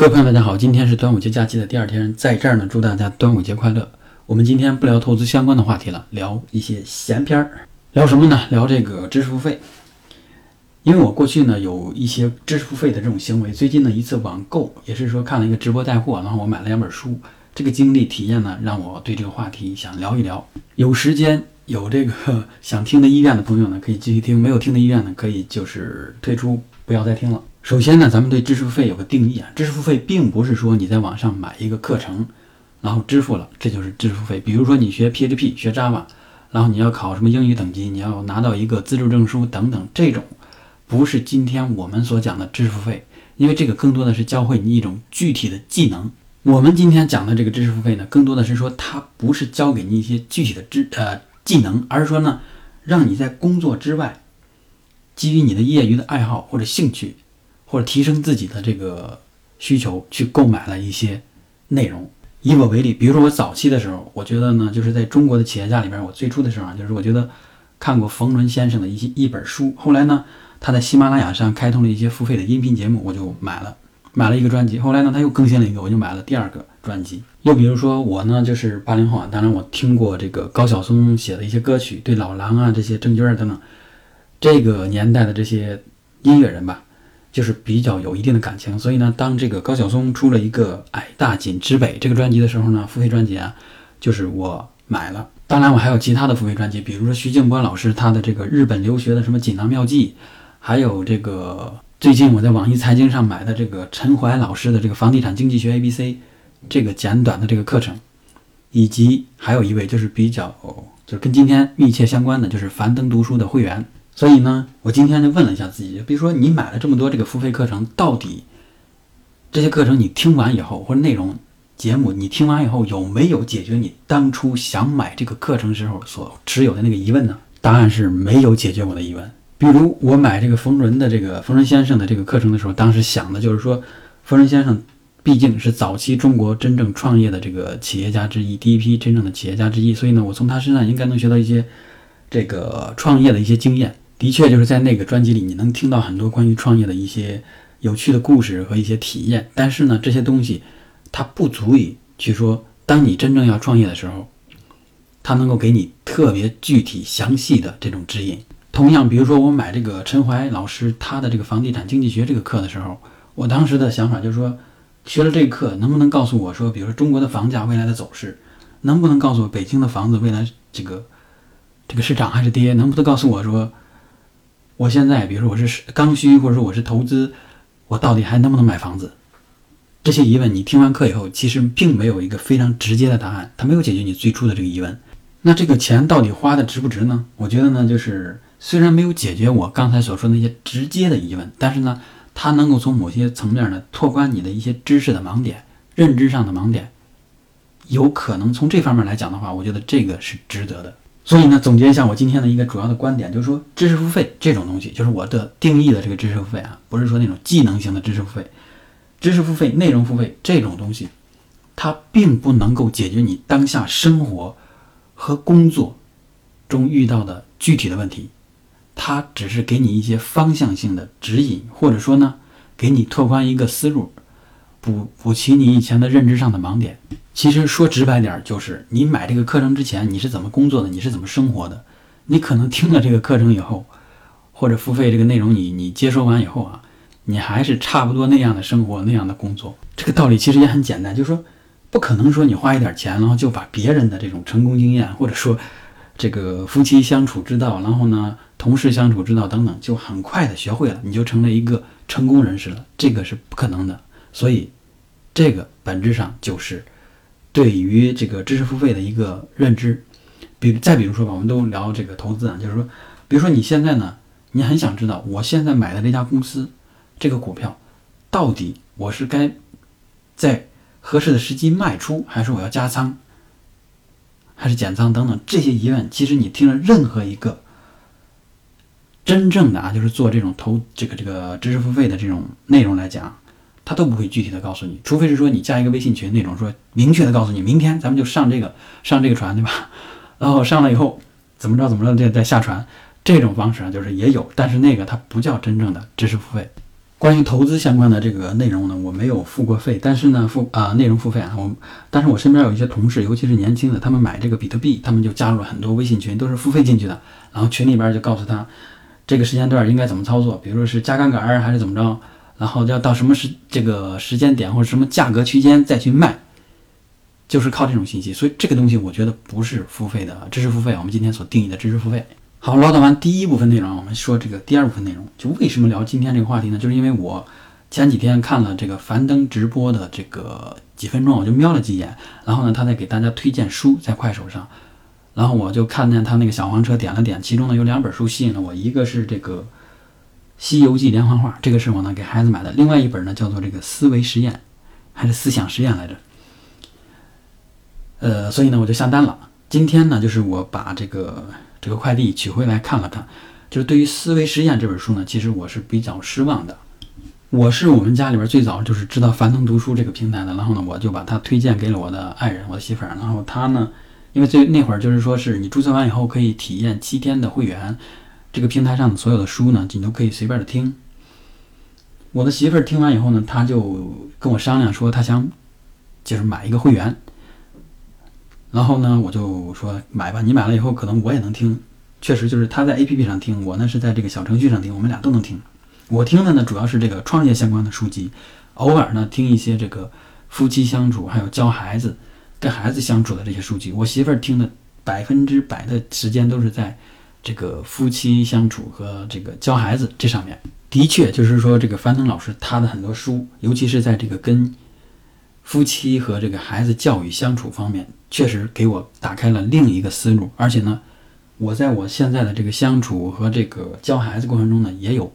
各位朋友，大家好，今天是端午节假期的第二天，在这儿呢，祝大家端午节快乐。我们今天不聊投资相关的话题了，聊一些闲篇儿。聊什么呢？聊这个知识付费。因为我过去呢有一些知识付费的这种行为，最近呢一次网购，也是说看了一个直播带货，然后我买了两本书。这个经历体验呢，让我对这个话题想聊一聊。有时间有这个想听的意愿的朋友呢，可以继续听；没有听的意愿呢，可以就是退出，不要再听了。首先呢，咱们对知识付费有个定义啊，知识付费并不是说你在网上买一个课程，然后支付了，这就是知识付费。比如说你学 PHP、学 Java，然后你要考什么英语等级，你要拿到一个资助证书等等，这种不是今天我们所讲的知识付费，因为这个更多的是教会你一种具体的技能。我们今天讲的这个知识付费呢，更多的是说它不是教给你一些具体的知呃技能，而是说呢，让你在工作之外，基于你的业余的爱好或者兴趣。或者提升自己的这个需求，去购买了一些内容。以我为例，比如说我早期的时候，我觉得呢，就是在中国的企业家里边，我最初的时候啊，就是我觉得看过冯仑先生的一些一本书。后来呢，他在喜马拉雅上开通了一些付费的音频节目，我就买了，买了一个专辑。后来呢，他又更新了一个，我就买了第二个专辑。又比如说我呢，就是八零后啊，当然我听过这个高晓松写的一些歌曲，对老狼啊这些郑钧等等这个年代的这些音乐人吧。就是比较有一定的感情，所以呢，当这个高晓松出了一个《矮大紧之北》这个专辑的时候呢，付费专辑啊，就是我买了。当然，我还有其他的付费专辑，比如说徐静波老师他的这个日本留学的什么锦囊妙计，还有这个最近我在网易财经上买的这个陈怀老师的这个房地产经济学 A B C 这个简短的这个课程，以及还有一位就是比较就是跟今天密切相关的，就是樊登读书的会员。所以呢，我今天就问了一下自己，比如说你买了这么多这个付费课程，到底这些课程你听完以后，或者内容节目你听完以后，有没有解决你当初想买这个课程时候所持有的那个疑问呢？答案是没有解决我的疑问。比如我买这个冯仑的这个冯仑先生的这个课程的时候，当时想的就是说，冯仑先生毕竟是早期中国真正创业的这个企业家之一，第一批真正的企业家之一，所以呢，我从他身上应该能学到一些这个创业的一些经验。的确，就是在那个专辑里，你能听到很多关于创业的一些有趣的故事和一些体验。但是呢，这些东西它不足以去说，当你真正要创业的时候，它能够给你特别具体详细的这种指引。同样，比如说我买这个陈怀老师他的这个房地产经济学这个课的时候，我当时的想法就是说，学了这个课，能不能告诉我说，比如说中国的房价未来的走势，能不能告诉我北京的房子未来这个这个是涨还是跌？能不能告诉我说？我现在，比如说我是刚需，或者说我是投资，我到底还能不能买房子？这些疑问，你听完课以后，其实并没有一个非常直接的答案，它没有解决你最初的这个疑问。那这个钱到底花的值不值呢？我觉得呢，就是虽然没有解决我刚才所说的那些直接的疑问，但是呢，它能够从某些层面呢拓宽你的一些知识的盲点、认知上的盲点，有可能从这方面来讲的话，我觉得这个是值得的。所以呢，总结一下我今天的一个主要的观点，就是说知识付费这种东西，就是我的定义的这个知识付费啊，不是说那种技能型的知识付费，知识付费、内容付费这种东西，它并不能够解决你当下生活和工作中遇到的具体的问题，它只是给你一些方向性的指引，或者说呢，给你拓宽一个思路。补补齐你以前的认知上的盲点。其实说直白点，就是你买这个课程之前，你是怎么工作的？你是怎么生活的？你可能听了这个课程以后，或者付费这个内容，你你接收完以后啊，你还是差不多那样的生活，那样的工作。这个道理其实也很简单，就是说，不可能说你花一点钱，然后就把别人的这种成功经验，或者说这个夫妻相处之道，然后呢，同事相处之道等等，就很快的学会了，你就成了一个成功人士了。这个是不可能的。所以，这个本质上就是对于这个知识付费的一个认知。比再比如说吧，我们都聊这个投资啊，就是说，比如说你现在呢，你很想知道，我现在买的这家公司这个股票，到底我是该在合适的时机卖出，还是我要加仓，还是减仓等等这些疑问，其实你听了任何一个真正的啊，就是做这种投这个这个知识付费的这种内容来讲。他都不会具体的告诉你，除非是说你加一个微信群那种，说明确的告诉你，明天咱们就上这个上这个船，对吧？然后上了以后怎么着怎么着再再下船，这种方式啊，就是也有，但是那个它不叫真正的知识付费。关于投资相关的这个内容呢，我没有付过费，但是呢付啊内容付费啊，我但是我身边有一些同事，尤其是年轻的，他们买这个比特币，他们就加入了很多微信群，都是付费进去的，然后群里边就告诉他这个时间段应该怎么操作，比如说是加杠杆还是怎么着，然后要到什么时这个时间点或者什么价格区间再去卖，就是靠这种信息，所以这个东西我觉得不是付费的知识付费，我们今天所定义的知识付费。好，唠叨完第一部分内容，我们说这个第二部分内容。就为什么聊今天这个话题呢？就是因为我前几天看了这个樊登直播的这个几分钟，我就瞄了几眼，然后呢，他在给大家推荐书，在快手上，然后我就看见他那个小黄车点了点，其中呢有两本书吸引了我，一个是这个《西游记》连环画，这个是我呢给孩子买的，另外一本呢叫做这个思维实验，还是思想实验来着？呃，所以呢我就下单了。今天呢就是我把这个。这个快递取回来看了看，就是对于《思维实验》这本书呢，其实我是比较失望的。我是我们家里边最早就是知道樊登读书这个平台的，然后呢，我就把它推荐给了我的爱人，我的媳妇儿。然后他呢，因为最那会儿就是说是你注册完以后可以体验七天的会员，这个平台上的所有的书呢，你都可以随便的听。我的媳妇儿听完以后呢，她就跟我商量说，她想就是买一个会员。然后呢，我就说买吧。你买了以后，可能我也能听。确实，就是她在 A P P 上听，我呢是在这个小程序上听，我们俩都能听。我听的呢，主要是这个创业相关的书籍，偶尔呢听一些这个夫妻相处，还有教孩子、跟孩子相处的这些书籍。我媳妇儿听的百分之百的时间都是在这个夫妻相处和这个教孩子这上面。的确，就是说这个樊登老师他的很多书，尤其是在这个跟夫妻和这个孩子教育相处方面。确实给我打开了另一个思路，而且呢，我在我现在的这个相处和这个教孩子过程中呢，也有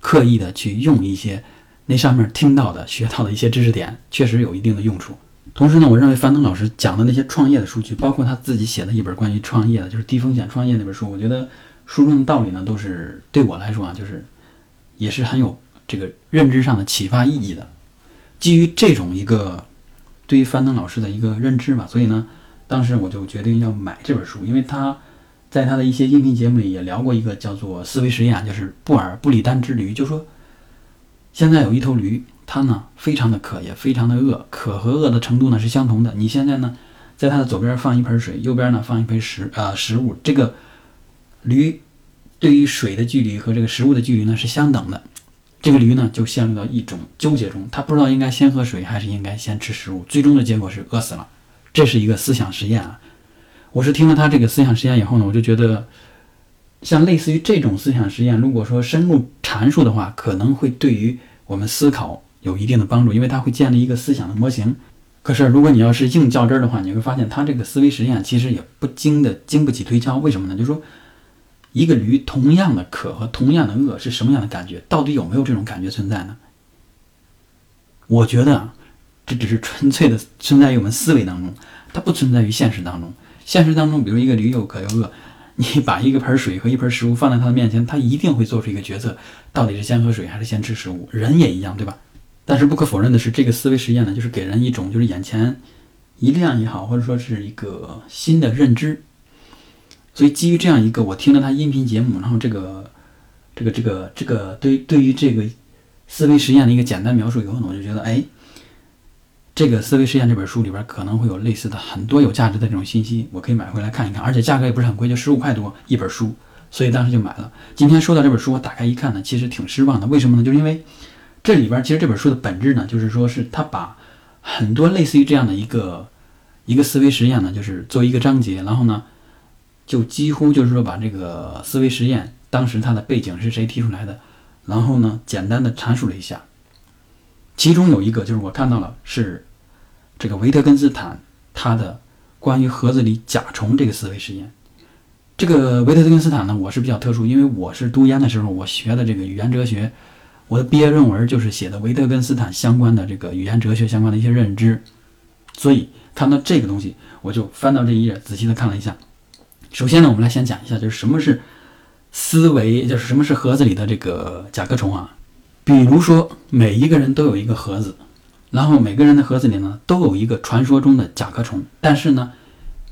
刻意的去用一些那上面听到的、学到的一些知识点，确实有一定的用处。同时呢，我认为樊登老师讲的那些创业的数据，包括他自己写的一本关于创业的，就是低风险创业那本书，我觉得书中的道理呢，都是对我来说啊，就是也是很有这个认知上的启发意义的。基于这种一个对于樊登老师的一个认知吧，所以呢。当时我就决定要买这本书，因为他在他的一些音频节目里也聊过一个叫做思维实验，就是布尔布里丹之驴，就说现在有一头驴，它呢非常的渴，也非常的饿，渴和饿的程度呢是相同的。你现在呢在它的左边放一盆水，右边呢放一盆食呃食物，这个驴对于水的距离和这个食物的距离呢是相等的，这个驴呢就陷入到一种纠结中，它不知道应该先喝水还是应该先吃食物，最终的结果是饿死了。这是一个思想实验啊！我是听了他这个思想实验以后呢，我就觉得，像类似于这种思想实验，如果说深入阐述的话，可能会对于我们思考有一定的帮助，因为它会建立一个思想的模型。可是，如果你要是硬较真儿的话，你会发现他这个思维实验其实也不经的经不起推敲。为什么呢？就是说，一个驴同样的渴和同样的饿是什么样的感觉？到底有没有这种感觉存在呢？我觉得。这只是纯粹的存在于我们思维当中，它不存在于现实当中。现实当中，比如一个驴又渴又饿，你把一个盆水和一盆食物放在他的面前，他一定会做出一个决策，到底是先喝水还是先吃食物。人也一样，对吧？但是不可否认的是，这个思维实验呢，就是给人一种就是眼前一亮也好，或者说是一个新的认知。所以基于这样一个，我听了他音频节目，然后这个这个这个这个对对于这个思维实验的一个简单描述以后呢，我就觉得，哎。这个思维实验这本书里边可能会有类似的很多有价值的这种信息，我可以买回来看一看，而且价格也不是很贵，就十五块多一本书，所以当时就买了。今天收到这本书，我打开一看呢，其实挺失望的。为什么呢？就是因为这里边其实这本书的本质呢，就是说是他把很多类似于这样的一个一个思维实验呢，就是作为一个章节，然后呢，就几乎就是说把这个思维实验当时它的背景是谁提出来的，然后呢，简单的阐述了一下。其中有一个就是我看到了是。这个维特根斯坦他的关于盒子里甲虫这个思维实验，这个维特根斯坦呢，我是比较特殊，因为我是读研的时候我学的这个语言哲学，我的毕业论文就是写的维特根斯坦相关的这个语言哲学相关的一些认知，所以看到这个东西，我就翻到这一页仔细的看了一下。首先呢，我们来先讲一下，就是什么是思维，就是什么是盒子里的这个甲壳虫啊？比如说，每一个人都有一个盒子。然后每个人的盒子里呢，都有一个传说中的甲壳虫，但是呢，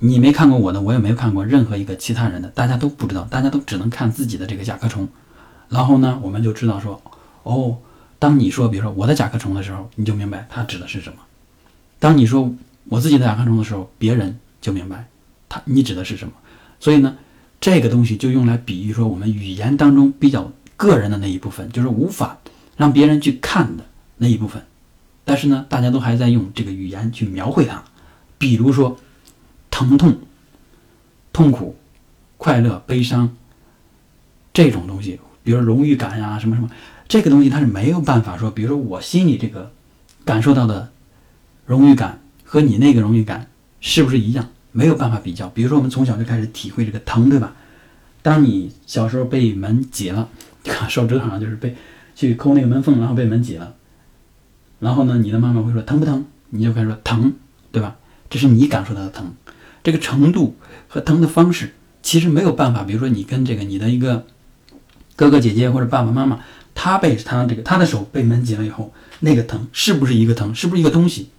你没看过我的，我也没有看过任何一个其他人的，大家都不知道，大家都只能看自己的这个甲壳虫。然后呢，我们就知道说，哦，当你说比如说我的甲壳虫的时候，你就明白它指的是什么；当你说我自己的甲壳虫的时候，别人就明白它你指的是什么。所以呢，这个东西就用来比喻说我们语言当中比较个人的那一部分，就是无法让别人去看的那一部分。但是呢，大家都还在用这个语言去描绘它，比如说疼痛、痛苦、快乐、悲伤这种东西，比如荣誉感呀，什么什么，这个东西它是没有办法说，比如说我心里这个感受到的荣誉感和你那个荣誉感是不是一样？没有办法比较。比如说我们从小就开始体会这个疼，对吧？当你小时候被门挤了，手指头上就是被去抠那个门缝，然后被门挤了。然后呢，你的妈妈会说疼不疼？你就开始说疼，对吧？这是你感受到的疼，这个程度和疼的方式其实没有办法。比如说你跟这个你的一个哥哥姐姐或者爸爸妈妈，他被他这个他的手被门紧了以后，那个疼是不是一个疼？是不是一个东西？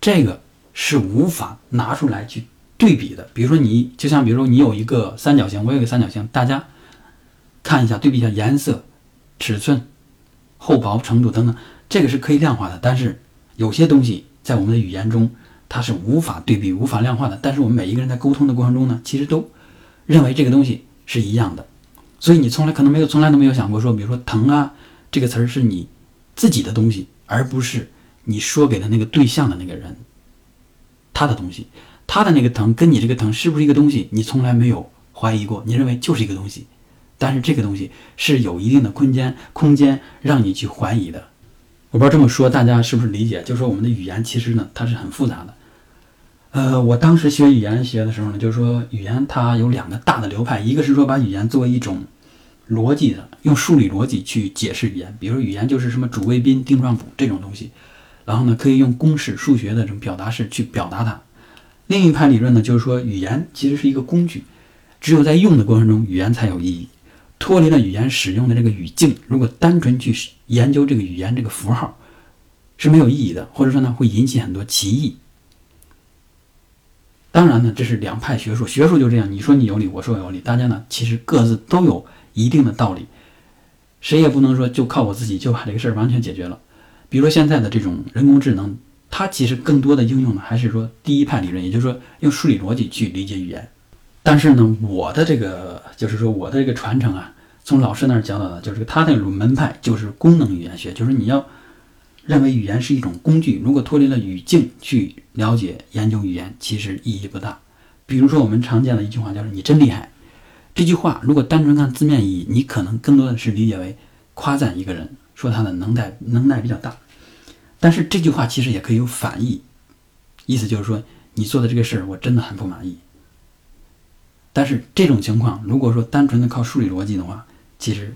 这个是无法拿出来去对比的。比如说你就像比如说你有一个三角形，我有一个三角形，大家看一下对比一下颜色、尺寸。厚薄程度等等，这个是可以量化的。但是有些东西在我们的语言中，它是无法对比、无法量化的。但是我们每一个人在沟通的过程中呢，其实都认为这个东西是一样的。所以你从来可能没有、从来都没有想过说，比如说“疼”啊这个词儿是你自己的东西，而不是你说给的那个对象的那个人他的东西。他的那个疼跟你这个疼是不是一个东西？你从来没有怀疑过，你认为就是一个东西。但是这个东西是有一定的空间，空间让你去怀疑的。我不知道这么说大家是不是理解？就是说我们的语言其实呢，它是很复杂的。呃，我当时学语言学的时候呢，就是说语言它有两个大的流派，一个是说把语言作为一种逻辑的，用数理逻辑去解释语言，比如语言就是什么主谓宾定状补这种东西，然后呢可以用公式、数学的这种表达式去表达它。另一派理论呢，就是说语言其实是一个工具，只有在用的过程中，语言才有意义。脱离了语言使用的这个语境，如果单纯去研究这个语言这个符号是没有意义的，或者说呢会引起很多歧义。当然呢，这是两派学术，学术就这样，你说你有理，我说我有理，大家呢其实各自都有一定的道理，谁也不能说就靠我自己就把这个事儿完全解决了。比如说现在的这种人工智能，它其实更多的应用呢还是说第一派理论，也就是说用数理逻辑去理解语言。但是呢，我的这个就是说，我的这个传承啊，从老师那儿教到的，就是他那种门派就是功能语言学，就是你要认为语言是一种工具，如果脱离了语境去了解研究语言，其实意义不大。比如说我们常见的一句话叫“你真厉害”，这句话如果单纯看字面意义，你可能更多的是理解为夸赞一个人，说他的能耐能耐比较大。但是这句话其实也可以有反义，意思就是说你做的这个事儿我真的很不满意。但是这种情况，如果说单纯的靠数理逻辑的话，其实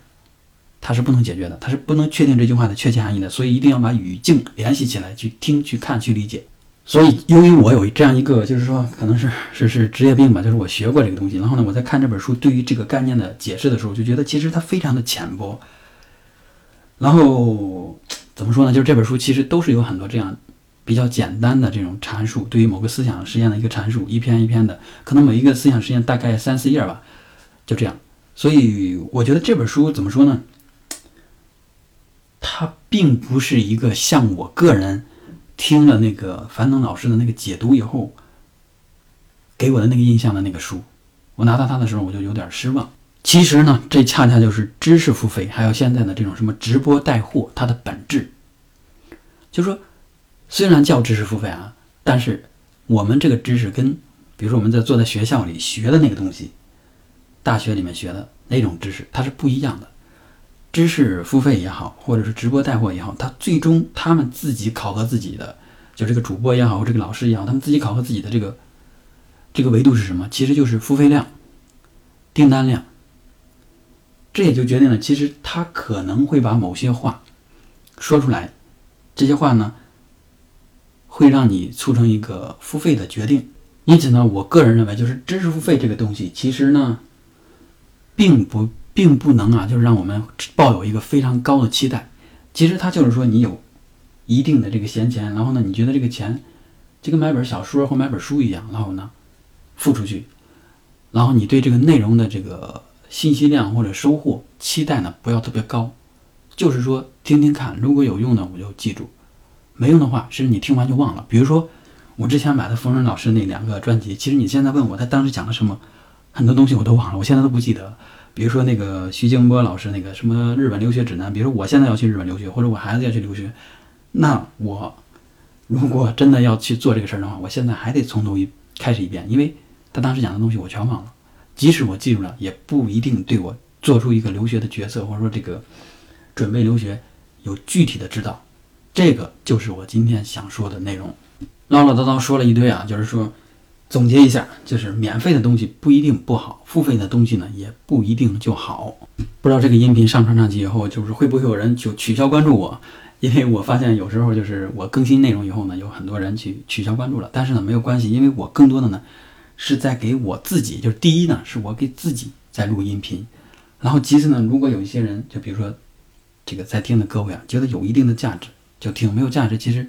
它是不能解决的，它是不能确定这句话的确切含义的。所以一定要把语境联系起来，去听、去看、去理解。所以，由于我有这样一个，就是说可能是 是是职业病吧，就是我学过这个东西。然后呢，我在看这本书对于这个概念的解释的时候，就觉得其实它非常的浅薄。然后怎么说呢？就是这本书其实都是有很多这样。比较简单的这种阐述，对于某个思想实验的一个阐述，一篇一篇的，可能每一个思想实验大概三四页吧，就这样。所以我觉得这本书怎么说呢？它并不是一个像我个人听了那个樊登老师的那个解读以后给我的那个印象的那个书。我拿到它的时候，我就有点失望。其实呢，这恰恰就是知识付费，还有现在的这种什么直播带货，它的本质，就说。虽然叫知识付费啊，但是我们这个知识跟，比如说我们在坐在学校里学的那个东西，大学里面学的那种知识，它是不一样的。知识付费也好，或者是直播带货也好，他最终他们自己考核自己的，就这个主播也好，这个老师也好，他们自己考核自己的这个这个维度是什么？其实就是付费量、订单量。这也就决定了，其实他可能会把某些话说出来，这些话呢。会让你促成一个付费的决定，因此呢，我个人认为，就是知识付费这个东西，其实呢，并不并不能啊，就是让我们抱有一个非常高的期待。其实它就是说，你有一定的这个闲钱，然后呢，你觉得这个钱就跟买本小说或买本书一样，然后呢，付出去，然后你对这个内容的这个信息量或者收获期待呢，不要特别高，就是说听听看，如果有用呢我就记住，没用的话，甚至你听完就忘了。比如说我之前买的冯仑老师那两个专辑，其实你现在问我他当时讲了什么，很多东西我都忘了，我现在都不记得。比如说那个徐静波老师那个什么日本留学指南，比如说我现在要去日本留学，或者我孩子要去留学，那我如果真的要去做这个事儿的话，我现在还得从头一开始一遍，因为他当时讲的东西我全忘了。即使我记住了，也不一定对我做出一个留学的决策，或者说这个准备留学有具体的指导。这个就是我今天想说的内容。唠唠叨叨说了一堆啊，就是说。总结一下，就是免费的东西不一定不好，付费的东西呢也不一定就好。不知道这个音频上传上去以后，就是会不会有人就取消关注我？因为我发现有时候就是我更新内容以后呢，有很多人去取消关注了。但是呢没有关系，因为我更多的呢是在给我自己，就是第一呢是我给自己在录音频，然后其次呢，如果有一些人，就比如说这个在听的各位啊，觉得有一定的价值就听，没有价值其实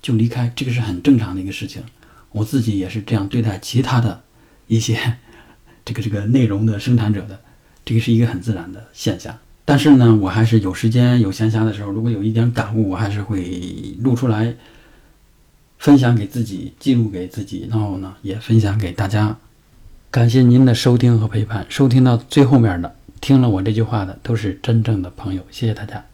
就离开，这个是很正常的一个事情。我自己也是这样对待其他的一些 这个这个内容的生产者的，这个是一个很自然的现象。但是呢，我还是有时间有闲暇的时候，如果有一点感悟，我还是会录出来，分享给自己，记录给自己，然后呢，也分享给大家。感谢您的收听和陪伴，收听到最后面的，听了我这句话的，都是真正的朋友。谢谢大家。